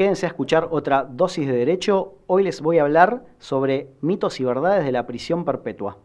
Quédense a escuchar otra dosis de derecho. Hoy les voy a hablar sobre mitos y verdades de la prisión perpetua.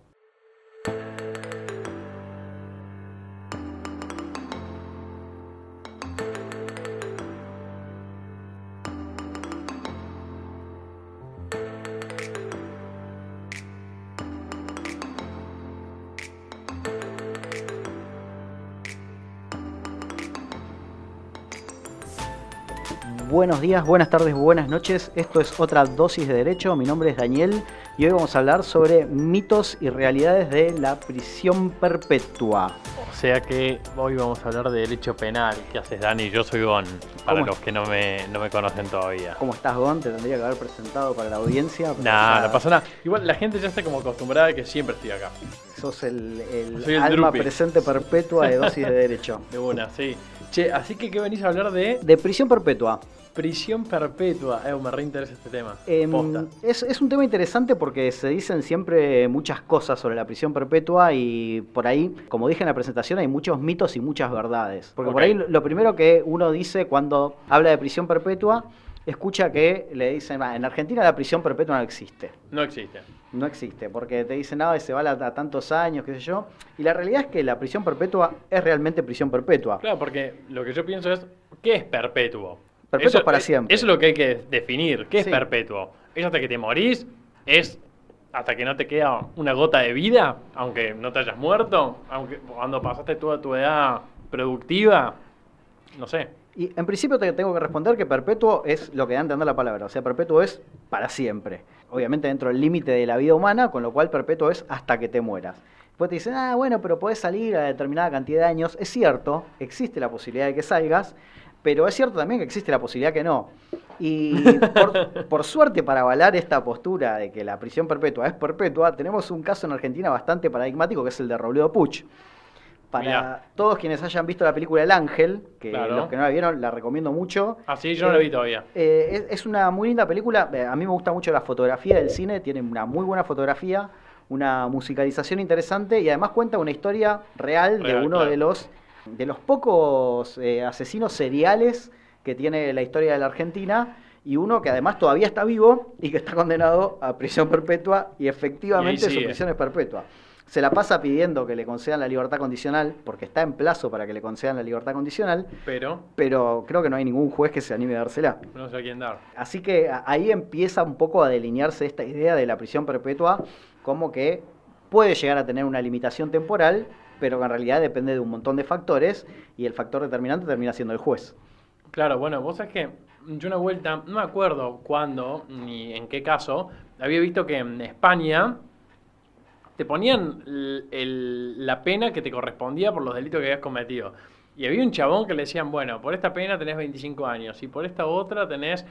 Días, buenas tardes, buenas noches. Esto es otra dosis de derecho. Mi nombre es Daniel y hoy vamos a hablar sobre mitos y realidades de la prisión perpetua. O sea que hoy vamos a hablar de derecho penal. ¿Qué haces, Dani? Yo soy Gon, para los que no me, no me conocen todavía. ¿Cómo estás, Gon? Te tendría que haber presentado para la audiencia. Nah, ya no pasa nada. Igual la gente ya está como acostumbrada a que siempre estoy acá. Sos el, el Soy el alma Drupi. presente perpetua de dosis de derecho. De una, sí. Che, así que ¿qué venís a hablar de De prisión perpetua. Prisión perpetua? Eh, me reinteresa este tema. Em, es, es un tema interesante porque se dicen siempre muchas cosas sobre la prisión perpetua y por ahí, como dije en la presentación, hay muchos mitos y muchas verdades. Porque por ahí lo lo primero que uno dice cuando habla de prisión perpetua, escucha que le dicen, "Ah, en Argentina la prisión perpetua no existe. No existe. No existe, porque te dicen, nada, se va a, a tantos años, qué sé yo. Y la realidad es que la prisión perpetua es realmente prisión perpetua. Claro, porque lo que yo pienso es, ¿qué es perpetuo? Perpetuo es para siempre. Eso es lo que hay que definir. ¿Qué Sí. es perpetuo? ¿Es hasta que te morís? ¿Es hasta que no te queda una gota de vida? Aunque no te hayas muerto? Aunque cuando pasaste toda tu edad productiva? No sé. Y en principio te tengo que responder que perpetuo es lo que da a entender la palabra. O sea, perpetuo es para siempre. Obviamente dentro del límite de la vida humana, con lo cual perpetuo es hasta que te mueras. Después te dicen, ah, bueno, pero podés salir a determinada cantidad de años. Es cierto, existe la posibilidad de que salgas, pero es cierto también que existe la posibilidad que no. Y por, por suerte, para avalar esta postura de que la prisión perpetua es perpetua, tenemos un caso en Argentina bastante paradigmático que es el de Robledo Puch. Para Mirá. todos quienes hayan visto la película El Ángel, que Claro. los que no la vieron la recomiendo mucho. Así yo no lo vi todavía. Eh, es, es una muy linda película. eh, A mí me gusta mucho la fotografía del cine. Tiene una muy buena fotografía, una musicalización interesante y además cuenta una historia real, de uno claro. de los de los pocos eh, asesinos seriales que tiene la historia de la Argentina y uno que además todavía está vivo y que está condenado a prisión perpetua y efectivamente su prisión es perpetua. Se la pasa pidiendo que le concedan la libertad condicional porque está en plazo para que le concedan la libertad condicional, Pero pero creo que no hay ningún juez que se anime a dársela. no sé a quién dar. Así que ahí empieza un poco a delinearse esta idea de la prisión perpetua como que puede llegar a tener una limitación temporal, pero en realidad depende de un montón de factores y el factor determinante termina siendo el juez. Claro, bueno, vos sabés que yo una vuelta, no me acuerdo cuándo ni en qué caso, había visto que en España te ponían la pena que te correspondía por los delitos que habías cometido. Y había un chabón que le decían, bueno, por esta pena tenés 25 años, y por esta otra tenés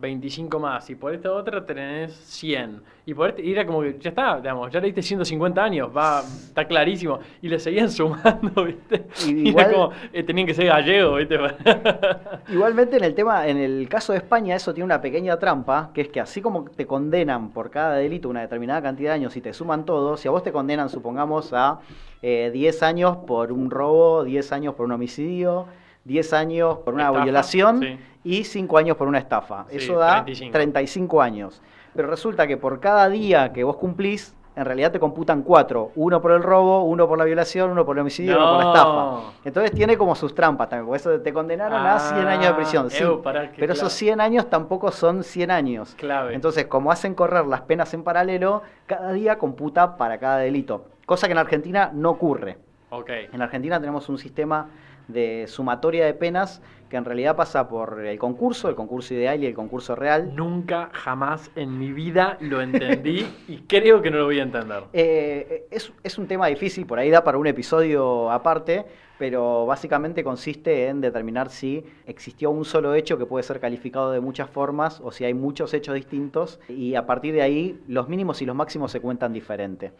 25 más, y por esta otra tenés 100. Y por este, y era como que ya está, digamos, ya le diste 150 años, va, está clarísimo. Y le seguían sumando, ¿viste? Y Y, igual- era como, eh, tenían que ser gallegos, ¿viste? Igualmente en el tema, en el caso de España, eso tiene una pequeña trampa, que es que así como te condenan por cada delito una determinada cantidad de años y te suman todos, si a vos te condenan, supongamos, a eh, 10 años por un robo, 10 años por un homicidio, 10 años por una Estafa, violación sí. y 5 años por una estafa. Sí, Eso da 35. 35 años. Pero resulta que por cada día que vos cumplís, en realidad te computan 4. Uno por el robo, uno por la violación, uno por el homicidio, uno por la No. estafa. Entonces tiene como sus trampas también, por eso te condenaron a 100 años de prisión. Ah, Sí, pará, pero clave. esos 100 años tampoco son 100 años. Clave. Entonces, como hacen correr las penas en paralelo, cada día computa para cada delito. Cosa que en Argentina no ocurre. Ok. En Argentina tenemos un sistema de sumatoria de penas que en realidad pasa por el concurso, el concurso ideal y el concurso real. Nunca, jamás en mi vida lo entendí y creo que no lo voy a entender. Eh, es, es un tema difícil, por ahí da para un episodio aparte, pero básicamente consiste en determinar si existió un solo hecho que puede ser calificado de muchas formas o si hay muchos hechos distintos y a partir de ahí los mínimos y los máximos se cuentan diferente.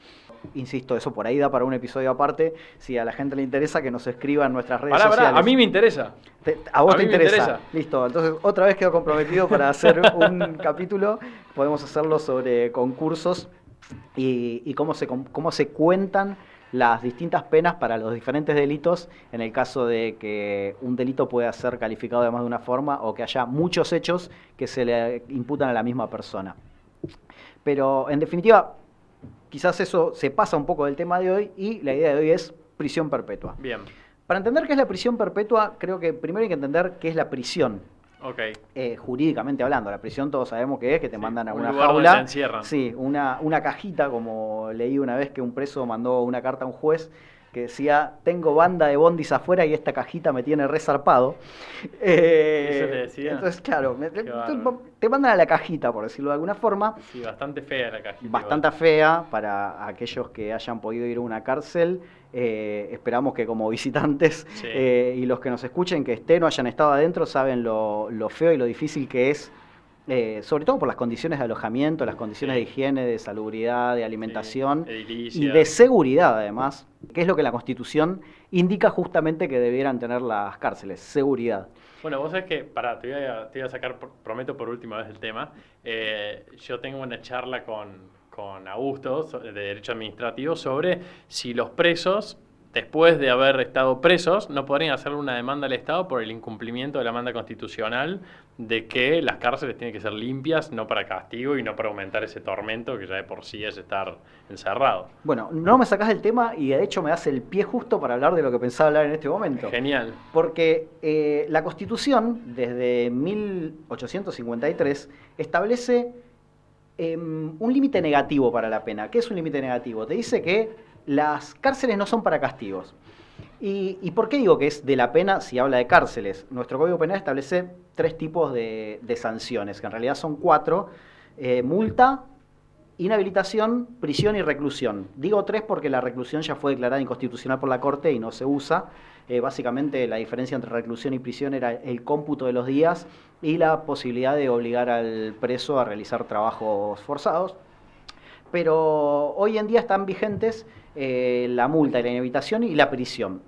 Insisto, eso por ahí da para un episodio aparte. Si a la gente le interesa, que nos escriba en nuestras redes Pará, pará, sociales. a mí me interesa. Te- a vos A te interesa. interesa. Listo, entonces otra vez quedo comprometido para hacer un capítulo. Podemos hacerlo sobre concursos y, y cómo, se, cómo se cuentan las distintas penas para los diferentes delitos en el caso de que un delito pueda ser calificado de más de una forma o que haya muchos hechos que se le imputan a la misma persona. Pero en definitiva, quizás eso se pasa un poco del tema de hoy y la idea de hoy es prisión perpetua. Bien. Para entender qué es la prisión perpetua, creo que primero hay que entender qué es la prisión. Ok. Eh, jurídicamente hablando, la prisión todos sabemos que es, que te Sí, mandan a un una donde te jaula. encierran. Sí, una, una cajita, como leí una vez que un preso mandó una carta a un juez que decía, tengo banda de bondis afuera y esta cajita me tiene resarpado. Eh, ¿Eso le decía? Entonces, claro, me- te, te mandan a la cajita, por decirlo de alguna forma, Sí, bastante fea la cajita. bastante fea para aquellos que hayan podido ir a una cárcel. Eh, esperamos que como visitantes Sí. eh, y los que nos escuchen que estén o hayan estado adentro saben lo, lo feo y lo difícil que es, eh, sobre todo por las condiciones de alojamiento, las condiciones Sí. de higiene, de salubridad, de alimentación Sí, y de seguridad además, que es lo que la Constitución indica justamente que debieran tener las cárceles, seguridad. Bueno, vos sabés que, pará, te voy a, te voy a sacar, prometo por última vez el tema. Eh, yo tengo una charla con, con Augusto de Derecho Administrativo sobre si los presos, después de haber estado presos, no podrían hacerle una demanda al Estado por el incumplimiento de la demanda constitucional de que las cárceles tienen que ser limpias, no para castigo y no para aumentar ese tormento que ya de por sí es estar encerrado. Bueno, no me sacás del tema y de hecho me das el pie justo para hablar de lo que pensaba hablar en este momento. Genial. Porque eh, la Constitución, desde 1853, establece em, un límite negativo para la pena. ¿Qué es un límite negativo? Te dice que las cárceles no son para castigos. ¿Y, por qué digo que es de la pena si habla de cárceles? Nuestro Código Penal establece tres tipos de, de sanciones, que en realidad son cuatro. Eh, multa, inhabilitación, prisión y reclusión. Digo tres porque la reclusión ya fue declarada inconstitucional por la Corte y no se usa. Eh, básicamente la diferencia entre reclusión y prisión era el cómputo de los días y la posibilidad de obligar al preso a realizar trabajos forzados. Pero hoy en día están vigentes eh, la multa, la inhabilitación y la prisión.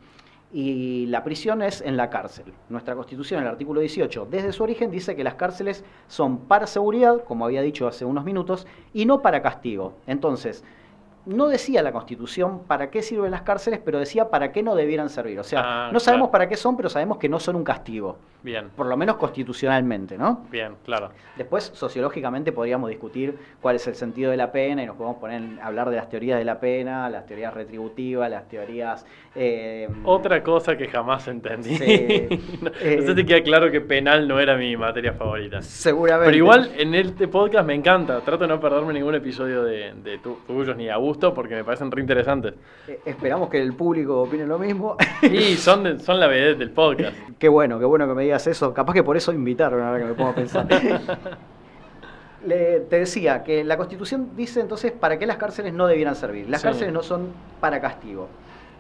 Y la prisión es en la cárcel. Nuestra Constitución, el artículo 18, desde su origen dice que las cárceles son para seguridad, como había dicho hace unos minutos, y no para castigo. Entonces, no decía la Constitución para qué sirven las cárceles, pero decía para qué no debieran servir. O sea, Ah, no sabemos claro. para qué son, pero sabemos que no son un castigo, Bien, por lo menos constitucionalmente, ¿no? bien, claro. Después, sociológicamente, podríamos discutir cuál es el sentido de la pena y nos podemos poner a hablar de las teorías de la pena, las teorías retributivas, las teorías... eh, Otra cosa que jamás entendí. Sí. no, Eh, no sé si queda claro que penal no era mi materia favorita. Seguramente. Pero igual en este podcast me encanta. Trato de no perderme ningún episodio de, de tu- tuyos ni a gusto porque me parecen re interesantes. Eh, esperamos que el público opine lo mismo. Y son, de- son la vedette del podcast. qué bueno, qué bueno que me digas eso. Capaz que por eso invitaron, ahora que me pongo a pensar. Le- te decía que la Constitución dice entonces para qué las cárceles no debieran servir. Las Sí. cárceles no son para castigo.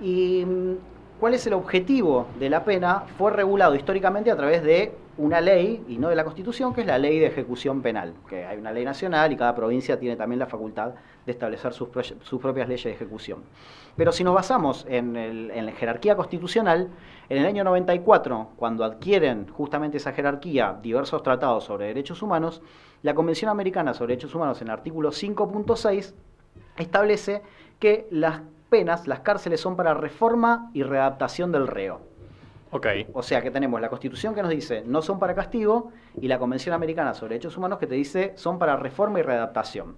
¿Y mm, cuál es el objetivo de la pena? Fue regulado históricamente a través de una ley, y no de la Constitución, que es la ley de ejecución penal. Que hay una ley nacional y cada provincia tiene también la facultad de establecer sus, sus propias leyes de ejecución. Pero si nos basamos en, el- en la jerarquía constitucional, en el año 94, cuando adquieren justamente esa jerarquía diversos tratados sobre derechos humanos, la Convención Americana sobre Derechos Humanos en el artículo 5.6 establece que las penas, las cárceles son para reforma y readaptación del reo. Ok. O sea que tenemos la Constitución que nos dice no son para castigo y la Convención Americana sobre Derechos Humanos que te dice son para reforma y readaptación.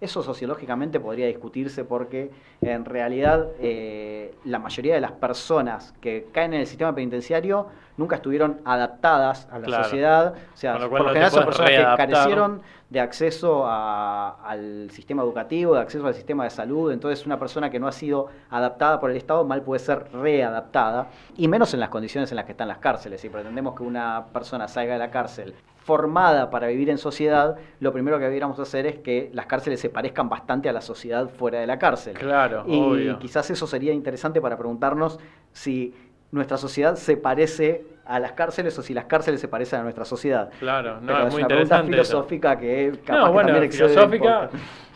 Eso sociológicamente podría discutirse porque en realidad eh, la mayoría de las personas que caen en el sistema penitenciario nunca estuvieron adaptadas a la Claro. sociedad. O sea, por lo general son personas que carecieron de acceso a- al sistema educativo, de acceso al sistema de salud. Entonces, una persona que no ha sido adaptada por el Estado mal puede ser readaptada, y menos en las condiciones en las que están las cárceles. Si pretendemos que una persona salga de la cárcel formada para vivir en sociedad, lo primero que debiéramos hacer es que las cárceles se parezcan bastante a la sociedad fuera de la cárcel. Claro, y obvio. quizás eso sería interesante para preguntarnos si nuestra sociedad se parece a las cárceles o si las cárceles se parecen a nuestra sociedad. Claro, no, Pero es muy una pregunta eso. filosófica que capaz No, que bueno, también filosófica,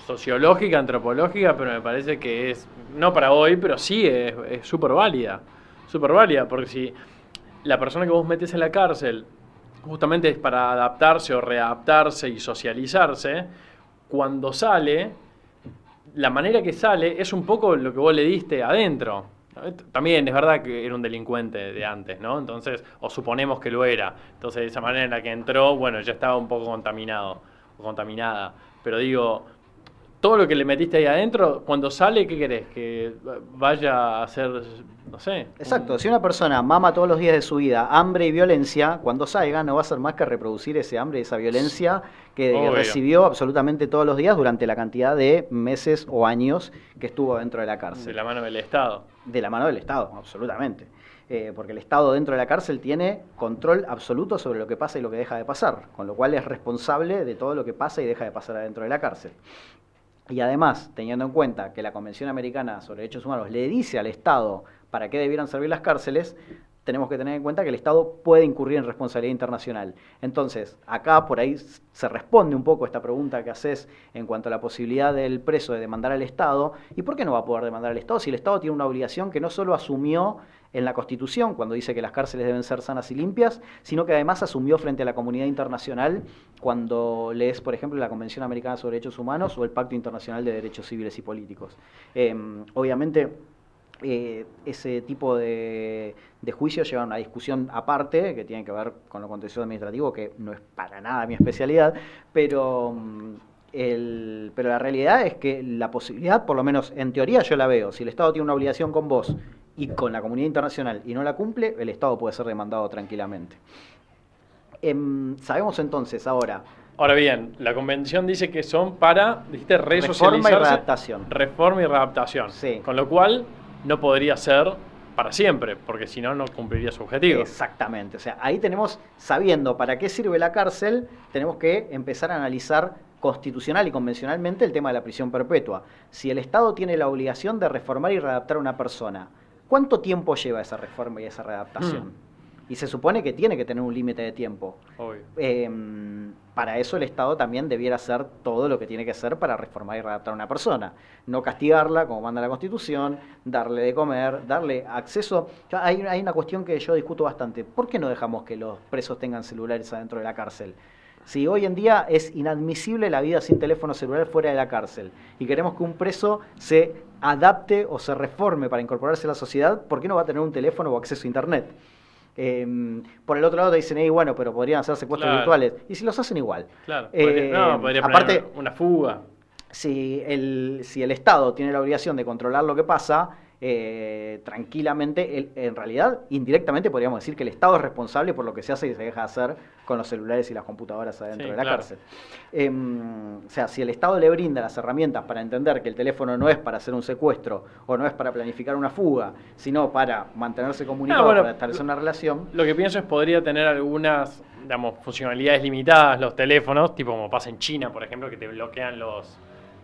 sociológica, antropológica, pero me parece que es, no para hoy, pero sí es súper válida. Súper válida, porque si la persona que vos metes en la cárcel justamente es para adaptarse o readaptarse y socializarse, cuando sale la manera que sale es un poco lo que vos le diste adentro. También es verdad que era un delincuente de antes, ¿no? Entonces, o suponemos que lo era. Entonces, de esa manera en la que entró, bueno, ya estaba un poco contaminado o contaminada. Pero digo, todo lo que le metiste ahí adentro, cuando sale, ¿qué querés? Que vaya a ser, no sé. Exacto, si una persona mama todos los días de su vida hambre y violencia, cuando salga no va a ser más que reproducir ese hambre y esa violencia que recibió absolutamente todos los días durante la cantidad de meses o años que estuvo dentro de la cárcel. De la mano del Estado. De la mano del Estado, absolutamente. Eh, porque el Estado dentro de la cárcel tiene control absoluto sobre lo que pasa y lo que deja de pasar, con lo cual es responsable de todo lo que pasa y deja de pasar adentro de la cárcel. Y además, teniendo en cuenta que la Convención Americana sobre Derechos Humanos le dice al Estado para qué debieran servir las cárceles, tenemos que tener en cuenta que el Estado puede incurrir en responsabilidad internacional. Entonces, acá por ahí se responde un poco esta pregunta que haces en cuanto a la posibilidad del preso de demandar al Estado. ¿Y por qué no va a poder demandar al Estado si el Estado tiene una obligación que no solo asumió en la Constitución, cuando dice que las cárceles deben ser sanas y limpias, sino que además asumió frente a la comunidad internacional cuando lees, por ejemplo, la Convención Americana sobre Derechos Humanos o el Pacto Internacional de Derechos Civiles y Políticos. Em, obviamente, eh, ese tipo de, de juicios lleva a una discusión aparte que tiene que ver con lo contencioso administrativo, que no es para nada mi especialidad, pero, mm, el, pero la realidad es que la posibilidad, por lo menos en teoría yo la veo, si el Estado tiene una obligación con vos y con la comunidad internacional y no la cumple, el Estado puede ser demandado tranquilamente. Em, sabemos entonces ahora. Ahora bien, la convención dice que son para, dijiste. Reforma y readaptación. Reforma y readaptación. Sí. Con lo cual, no podría ser para siempre, porque si no, no cumpliría su objetivo. Exactamente. O sea, ahí tenemos, sabiendo para qué sirve la cárcel, tenemos que empezar a analizar constitucional y convencionalmente el tema de la prisión perpetua. Si el Estado tiene la obligación de reformar y readaptar a una persona, ¿Cuánto tiempo lleva esa reforma y esa readaptación? Mm. Y se supone que tiene que tener un límite de tiempo. Em, para eso el Estado también debiera hacer todo lo que tiene que hacer para reformar y readaptar a una persona. No castigarla, como manda la Constitución, darle de comer, darle acceso. Hay, hay una cuestión que yo discuto bastante. ¿Por qué no dejamos que los presos tengan celulares adentro de la cárcel? Si hoy en día es inadmisible la vida sin teléfono celular fuera de la cárcel y queremos que un preso se adapte o se reforme para incorporarse a la sociedad, ¿por qué no va a tener un teléfono o acceso a Internet? Em, por el otro lado te dicen, hey, bueno, pero podrían hacer secuestros virtuales. ¿Y si los hacen igual? Claro. Eh, no, podría aparte, una fuga. Si el, si el Estado tiene la obligación de controlar lo que pasa, eh, tranquilamente, en realidad, indirectamente podríamos decir que el Estado es responsable por lo que se hace y se deja de hacer con los celulares y las computadoras adentro de la cárcel. Em, o sea, si el Estado le brinda las herramientas para entender que el teléfono no es para hacer un secuestro o no es para planificar una fuga, sino para mantenerse comunicado, para establecer una relación. Lo que pienso es podría tener algunas digamos, funcionalidades limitadas los teléfonos, tipo como pasa en China, por ejemplo, que te bloquean los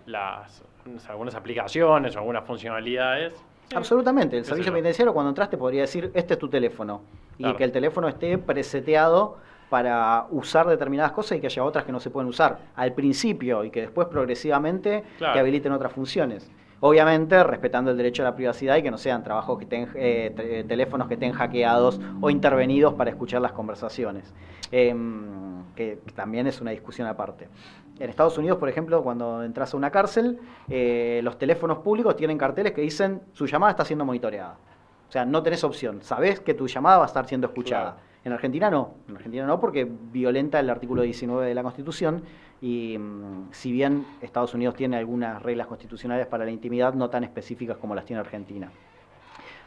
las algunas aplicaciones o algunas funcionalidades Absolutamente. El servicio penitenciario cuando entraste podría decir, este es tu teléfono. Y que el teléfono esté preseteado para usar determinadas cosas y que haya otras que no se pueden usar al principio y que después progresivamente te habiliten otras funciones. Obviamente respetando el derecho a la privacidad y que no sean trabajos que estén, eh, teléfonos que estén hackeados o intervenidos para escuchar las conversaciones, em, que también es una discusión aparte. En Estados Unidos, por ejemplo, cuando entras a una cárcel, eh, los teléfonos públicos tienen carteles que dicen su llamada está siendo monitoreada. O sea, no tenés opción. Sabés que tu llamada va a estar siendo escuchada. En Argentina no. En Argentina no porque violenta el artículo 19 de la Constitución y mm, si bien Estados Unidos tiene algunas reglas constitucionales para la intimidad no tan específicas como las tiene Argentina.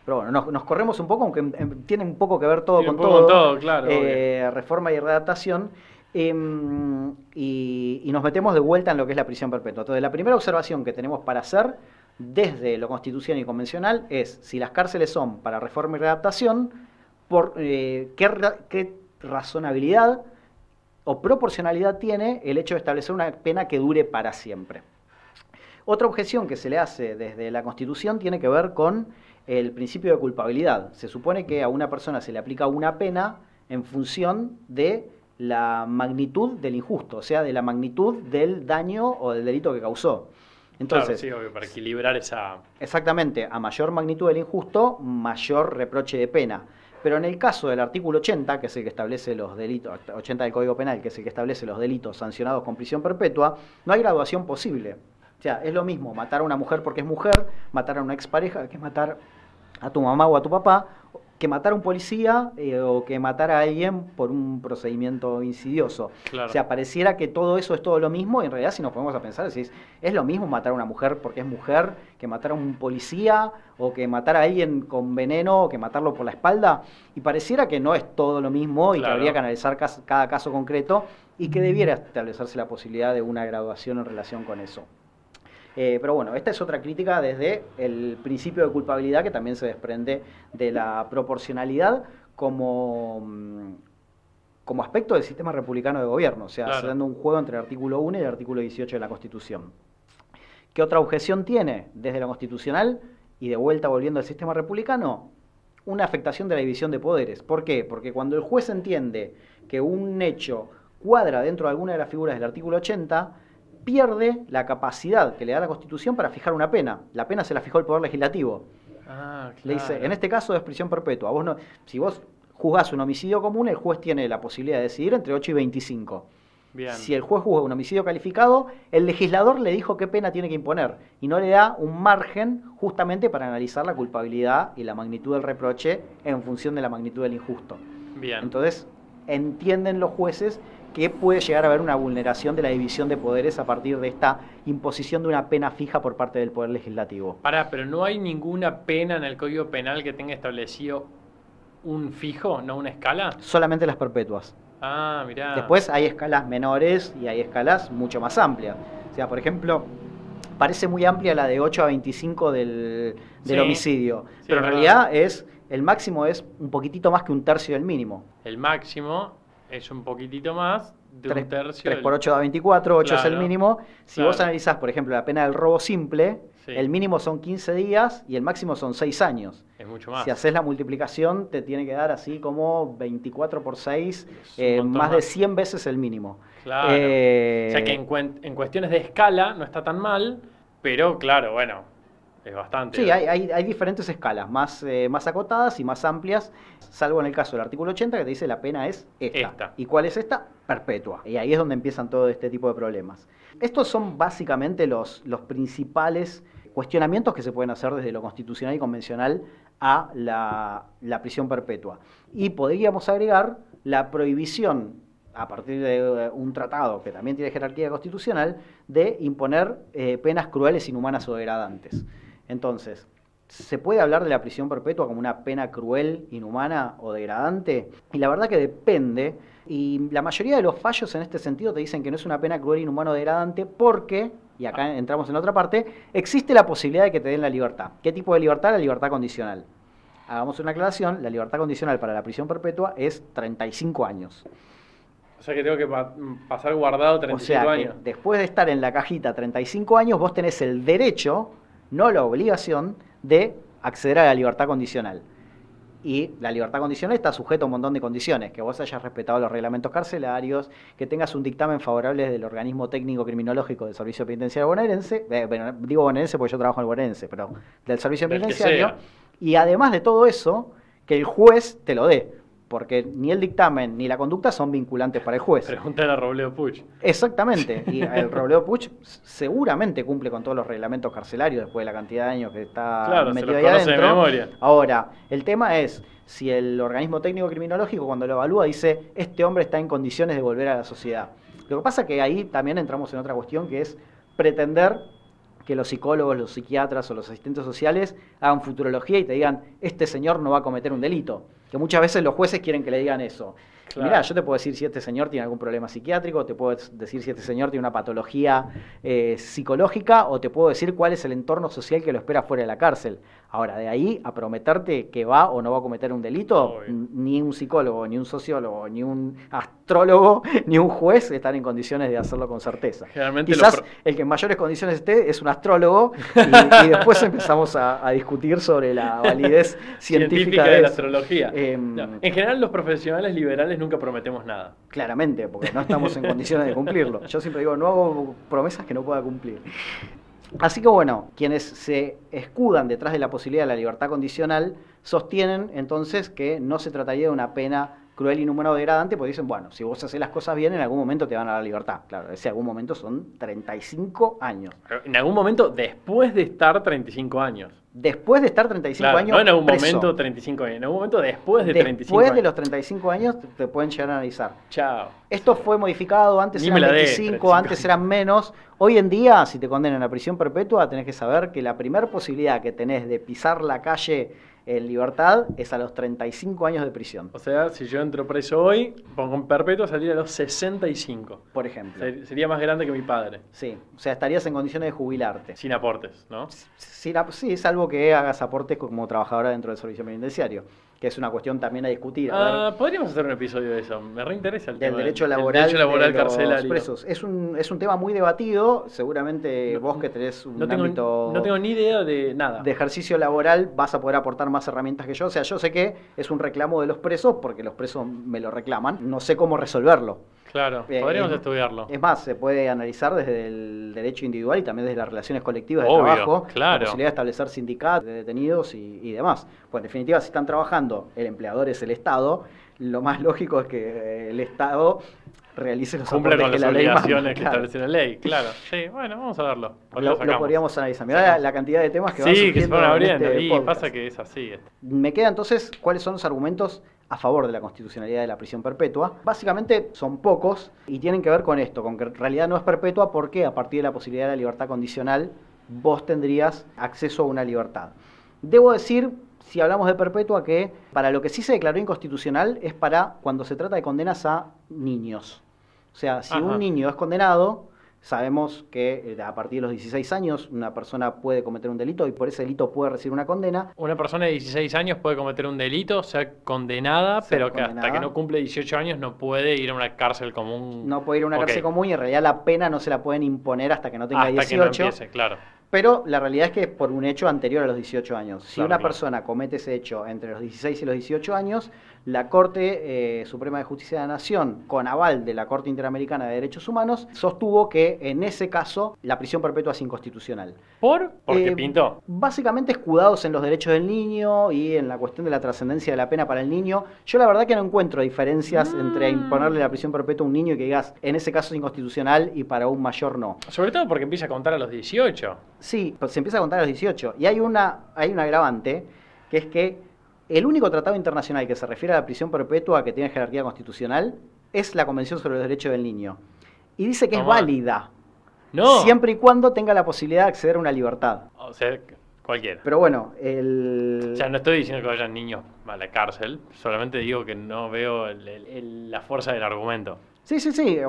Pero bueno, nos, corremos un poco, aunque tiene un poco que ver todo con todo. claro, eh, reforma y redactación. Em, y, nos metemos de vuelta en lo que es la prisión perpetua. Entonces, la primera observación que tenemos para hacer desde lo constitucional y convencional es si las cárceles son para reforma y readaptación, por, eh, ¿qué, razonabilidad o proporcionalidad tiene el hecho de establecer una pena que dure para siempre. Otra objeción que se le hace desde la Constitución tiene que ver con el principio de culpabilidad. Se supone que a una persona se le aplica una pena en función de la magnitud del injusto, o sea, de la magnitud del daño o del delito que causó. Entonces, sí, para equilibrar esa... Exactamente, a mayor magnitud del injusto, mayor reproche de pena. Pero en el caso del artículo 80, que es el que establece los delitos, 80 del Código Penal, que es el que establece los delitos sancionados con prisión perpetua, no hay graduación posible. O sea, es lo mismo matar a una mujer porque es mujer, matar a una expareja, que matar a tu mamá o a tu papá, que matar a un policía eh, o que matar a alguien por un procedimiento insidioso. Claro. O sea, pareciera que todo eso es todo lo mismo, y en realidad si nos ponemos a pensar, decís, es lo mismo matar a una mujer porque es mujer, que matar a un policía, o que matar a alguien con veneno, o que matarlo por la espalda, y pareciera que no es todo lo mismo y Claro. que habría que analizar cada caso concreto y que debiera establecerse la posibilidad de una graduación en relación con eso. Eh, pero bueno, esta es otra crítica desde el principio de culpabilidad que también se desprende de la proporcionalidad como, mm, como aspecto del sistema republicano de gobierno, o sea, Claro. haciendo un juego entre el artículo 1 y el artículo 18 de la Constitución. ¿Qué otra objeción tiene desde la constitucional y de vuelta volviendo al sistema republicano? Una afectación de la división de poderes. ¿Por qué? Porque cuando el juez entiende que un hecho cuadra dentro de alguna de las figuras del artículo 80, pierde la capacidad que le da la Constitución para fijar una pena. La pena se la fijó el Poder Legislativo. Ah, Le dice, claro. en este caso es prisión perpetua. Vos no, si vos juzgás un homicidio común, el juez tiene la posibilidad de decidir entre 8 y 25. Bien. Si el juez juzga un homicidio calificado, el legislador le dijo qué pena tiene que imponer y no le da un margen justamente para analizar la culpabilidad y la magnitud del reproche en función de la magnitud del injusto. Bien. Entonces, entienden los jueces que puede llegar a haber una vulneración de la división de poderes a partir de esta imposición de una pena fija por parte del Poder Legislativo. Pará, pero no hay ninguna pena en el Código Penal que tenga establecido un fijo, no una escala. Solamente las perpetuas. Ah, mirá. Después hay escalas menores y hay escalas mucho más amplias. O sea, por ejemplo, parece muy amplia la de 8 a 25 del, del Sí. homicidio, Sí, pero en realidad es el máximo es un poquitito más que un tercio del mínimo. El máximo es un poquitito más de 3, un tercio. del- por 8 da 24, 8 es el Claro, mínimo. Si claro. vos analizás, por ejemplo, la pena del robo simple, Sí. el mínimo son 15 días y el máximo son 6 años. Es mucho más. Si haces la multiplicación, te tiene que dar así como 24 por 6, Es un eh, montón más de más. 100 veces el mínimo. Claro. Eh, O sea que en, cuen- en cuestiones de escala no está tan mal, pero claro, bueno, es bastante. Sí, hay, hay, hay diferentes escalas, más, eh, más acotadas y más amplias, salvo en el caso del artículo 80 que te dice la pena es esta. Esta. ¿Y cuál es esta? Perpetua. Y ahí es donde empiezan todo este tipo de problemas. Estos son básicamente los, los principales cuestionamientos que se pueden hacer desde lo constitucional y convencional a la, la prisión perpetua. Y podríamos agregar la prohibición a partir de eh, un tratado que también tiene jerarquía constitucional, de imponer eh, penas crueles, inhumanas o degradantes. Entonces, ¿se puede hablar de la prisión perpetua como una pena cruel, inhumana o degradante? Y la verdad que depende, y la mayoría de los fallos en este sentido te dicen que no es una pena cruel, inhumana o degradante porque, y acá entramos en la otra parte, existe la posibilidad de que te den la libertad. ¿Qué tipo de libertad? La libertad condicional. Hagamos una aclaración, la libertad condicional para la prisión perpetua es 35 años. O sea que tengo que pa- pasar guardado O 35 sea, que años. después de estar en la cajita 35 años, vos tenés el derecho, no la obligación, de acceder a la libertad condicional. Y la libertad condicional está sujeta a un montón de condiciones, que vos hayas respetado los reglamentos carcelarios, que tengas un dictamen favorable del organismo técnico criminológico del Servicio Penitenciario bonaerense, eh, bueno, digo bonaerense porque yo trabajo en el bonaerense, pero del Servicio Penitenciario, y además de todo eso, que el juez te lo dé, porque ni el dictamen ni la conducta son vinculantes para el juez. Pregúntale a Robledo Puch. Exactamente, y el Robledo Puch seguramente cumple con todos los reglamentos carcelarios después de la cantidad de años que está Claro, se metido los ahí conoce de adentro. memoria. Ahora, el tema es si el organismo técnico criminológico cuando lo evalúa dice este hombre está en condiciones de volver a la sociedad. Lo que pasa que ahí también entramos en otra cuestión que es pretender que los psicólogos, los psiquiatras o los asistentes sociales hagan futurología y te digan este señor no va a cometer un delito. Que muchas veces los jueces quieren que le digan eso. Claro. Mirá, yo te puedo decir si este señor tiene algún problema psiquiátrico, te puedo decir si este señor tiene una patología eh, psicológica o te puedo decir cuál es el entorno social que lo espera fuera de la cárcel. Ahora, de ahí a prometerte que va o no va a cometer un delito, Obvio. ni un psicólogo, ni un sociólogo, ni un astrólogo, ni un juez están en condiciones de hacerlo con certeza. Generalmente Quizás pro- el que en mayores condiciones esté es un astrólogo y, y después empezamos a, a discutir sobre la validez científica, de la astrología. Em, No, En general, los profesionales liberales nunca prometemos nada. Claramente, porque no estamos en condiciones de cumplirlo. Yo siempre digo, no hago promesas que no pueda cumplir. Así que bueno, quienes se escudan detrás de la posibilidad de la libertad condicional sostienen entonces que no se trataría de una pena cruel, inhumano, degradante, pues dicen, bueno, si vos haces las cosas bien, en algún momento te van a dar libertad. Claro, ese algún momento son 35 años. En algún momento después de estar 35 años. Después de estar 35 Claro, años. no en algún preso. momento 35 años, en algún momento después de 35 Después años. de los 35 años te- pueden llegar a analizar. Chao. Esto fue modificado, antes Ni eran me la des, 25, 35 antes eran menos. Hoy en día, si te condenan a prisión perpetua, tenés que saber que la primera posibilidad que tenés de pisar la calle en libertad es a los 35 años de prisión, O sea, si yo entro preso hoy, pongo en perpetuo, saldría a los 65. por ejemplo. Ser- Sería más grande que mi padre. Sí, o sea, estarías en condiciones de jubilarte. Sin aportes, ¿no? Sí, la- sí, salvo que hagas aportes como trabajadora dentro del servicio penitenciario, que es una cuestión también a discutir. A Ah, podríamos hacer un episodio de eso. Me reinteresa el del tema derecho del laboral, derecho laboral de los carcelario. presos. Es un, es un tema muy debatido, seguramente No- vos que tenés un No tengo, ámbito no tengo ni idea de nada. de ejercicio laboral vas a poder aportar más herramientas que yo. O sea, yo sé que es un reclamo de los presos porque los presos me lo reclaman. No sé cómo resolverlo. Claro, Eh, podríamos es- estudiarlo. Es más, se puede analizar desde el derecho individual y también desde las relaciones colectivas de Obvio, trabajo, claro. la posibilidad de establecer sindicatos de detenidos y, y demás. Pues en definitiva, si están trabajando, el empleador es el Estado, lo más lógico es que eh, el Estado realice los Cumple con que las la ley manda, obligaciones que claro. establece la ley, claro. Sí, bueno, vamos a verlo. Lo, lo podríamos analizar. Mirá la, la cantidad de temas que van Sí, que se van en abriendo. este y podcast. pasa que es así. Me queda entonces cuáles son los argumentos a favor de la constitucionalidad de la prisión perpetua. Básicamente son pocos y tienen que ver con esto, con que en realidad no es perpetua porque a partir de la posibilidad de la libertad condicional vos tendrías acceso a una libertad. Debo decir, si hablamos de perpetua, que para lo que sí se declaró inconstitucional es para cuando se trata de condenas a niños. O sea, si Ajá. un niño es condenado, sabemos que eh, a partir de los 16 años una persona puede cometer un delito y por ese delito puede recibir una condena. Una persona de 16 años puede cometer un delito, ser condenada, pero que hasta que no cumple 18 años no puede ir a una cárcel común. No puede ir a una cárcel común y en realidad la pena no se la pueden imponer hasta que no tenga hasta 18. que no empiece, claro. Pero la realidad es que es por un hecho anterior a los 18 años. Si Claro, una claro. persona comete ese hecho entre los 16 y los 18 años, la Corte eh, Suprema de Justicia de la Nación, con aval de la Corte Interamericana de Derechos Humanos, sostuvo que en ese caso la prisión perpetua es inconstitucional. ¿Por? Porque Eh, pintó. Básicamente escudados en los derechos del niño y en la cuestión de la trascendencia de la pena para el niño. Yo la verdad que no encuentro diferencias entre Mm. imponerle la prisión perpetua a un niño y que digas, en ese caso es inconstitucional y para un mayor no. Sobre todo porque empieza a contar a los 18. Sí, pues se empieza a contar a los 18. Y hay una, hay un agravante, que es que el único tratado internacional que se refiere a la prisión perpetua que tiene jerarquía constitucional es la Convención sobre los Derechos del Niño. Y dice que es válida, No. siempre y cuando tenga la posibilidad de acceder a una libertad. O sea, cualquiera. Pero bueno, el... O sea, no estoy diciendo que vayan niños a la cárcel, solamente digo que no veo el- el- el- la fuerza del argumento. Sí, sí, sí.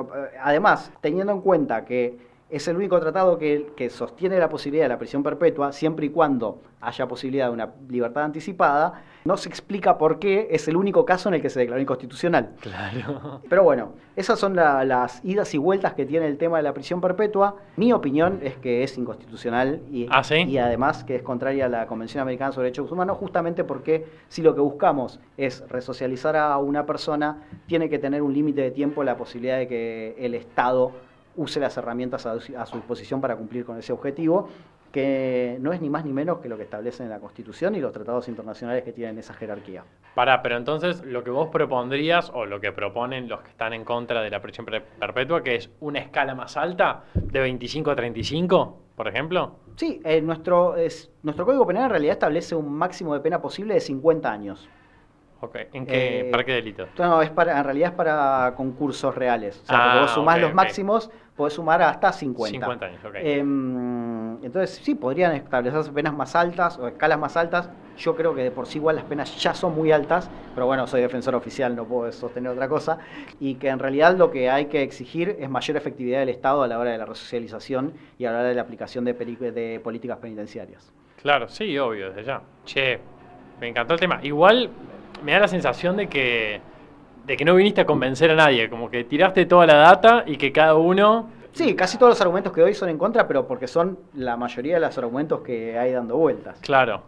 Además, teniendo en cuenta que es el único tratado que, que sostiene la posibilidad de la prisión perpetua, siempre y cuando haya posibilidad de una libertad anticipada, no se explica por qué es el único caso en el que se declaró inconstitucional. Claro. Pero bueno, esas son la- las idas y vueltas que tiene el tema de la prisión perpetua. Mi opinión es que es inconstitucional y, ¿Ah, sí? y además que es contraria a la Convención Americana sobre Derechos Humanos, justamente porque si lo que buscamos es resocializar a una persona, tiene que tener un límite de tiempo la posibilidad de que el Estado use las herramientas a, a su disposición para cumplir con ese objetivo, que no es ni más ni menos que lo que establecen la Constitución y los tratados internacionales que tienen esa jerarquía. Pará, pero entonces lo que vos propondrías, o lo que proponen los que están en contra de la prisión per- perpetua, que es una escala más alta, de 25 a 35, por ejemplo. Sí, eh, nuestro, es, nuestro Código Penal en realidad establece un máximo de pena posible de 50 años. Ok, ¿En qué, Eh, ¿Para qué delito? No, es para, en realidad es para concursos reales. O sea, Ah, vos sumás los máximos, podés sumar hasta 50. 50 años, ok. Em, entonces, sí, podrían establecerse penas más altas o escalas más altas. Yo creo que de por sí igual las penas ya son muy altas, pero bueno, soy defensor oficial, no puedo sostener otra cosa. Y que en realidad lo que hay que exigir es mayor efectividad del Estado a la hora de la resocialización y a la hora de la aplicación de, de políticas penitenciarias. Claro, sí, obvio, desde ya. Che, me encantó el tema. Igual me da la sensación de que, de que no viniste a convencer a nadie, como que tiraste toda la data y que cada uno... Sí, casi todos los argumentos que doy son en contra, pero porque son la mayoría de los argumentos que hay dando vueltas. Claro.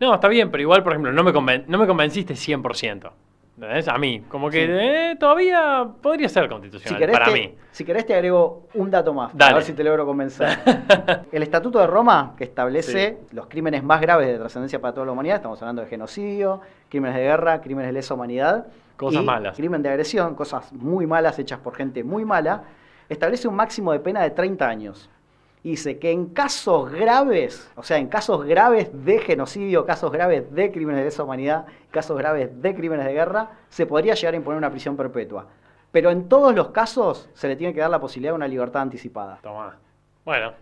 No, está bien, pero igual, por ejemplo, no me, conven- no me convenciste 100%. ¿Entendés? A mí, como que Sí. eh, todavía podría ser Si constitucional querés, para te, mí. si querés te agrego un dato más, Dale. ver si te logro convencer. El Estatuto de Roma, que establece los crímenes más graves de trascendencia para toda la humanidad, estamos hablando de genocidio, crímenes de guerra, crímenes de lesa humanidad, Cosas y malas. Crimen de agresión, cosas muy malas hechas por gente muy mala, establece un máximo de pena de 30 años. Dice que en casos graves, o sea, en casos graves de genocidio, casos graves de crímenes de lesa humanidad, casos graves de crímenes de guerra, se podría llegar a imponer una prisión perpetua. Pero en todos los casos se le tiene que dar la posibilidad de una libertad anticipada. Toma. Bueno,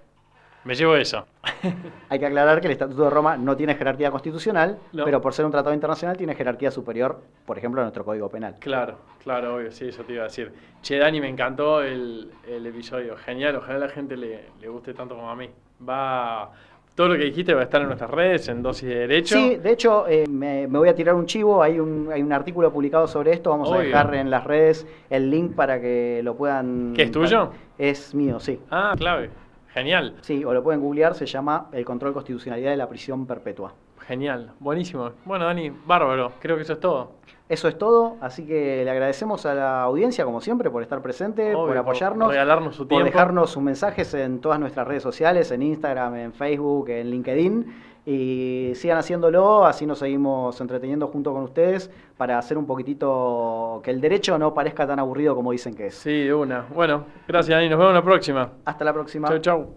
me llevo eso. Hay que aclarar que el Estatuto de Roma no tiene jerarquía constitucional, No. pero por ser un tratado internacional tiene jerarquía superior, por ejemplo, a nuestro Código Penal. Claro, claro, obvio, sí, eso te iba a decir. Che, Dani, me encantó el, el episodio. Genial, ojalá a la gente le, le guste tanto como a mí. Va. Todo lo que dijiste va a estar en nuestras redes, en dosis de derecho. Sí, de hecho, eh, me, me voy a tirar un chivo. Hay un, hay un artículo publicado sobre esto. Vamos a dejar en las redes el link para que lo puedan. ¿Qué, es tuyo? Es mío, sí. Ah, clave. Genial, Sí, o lo pueden googlear. Se llama El control constitucionalidad de la prisión perpetua. genial, buenísimo. Bueno, Dani, bárbaro, creo que eso es todo. Eso es todo. Así que le agradecemos a la audiencia, como siempre, por estar presente, Obvio, por apoyarnos. regalarnos su por tiempo. dejarnos sus mensajes en todas nuestras redes sociales, en Instagram, en Facebook, en LinkedIn. Y sigan haciéndolo, así nos seguimos entreteniendo junto con ustedes para hacer un poquitito que el derecho no parezca tan aburrido como dicen que es. Sí, de una. Bueno, gracias, Dani, nos vemos la próxima. Hasta la próxima. Chau, chau.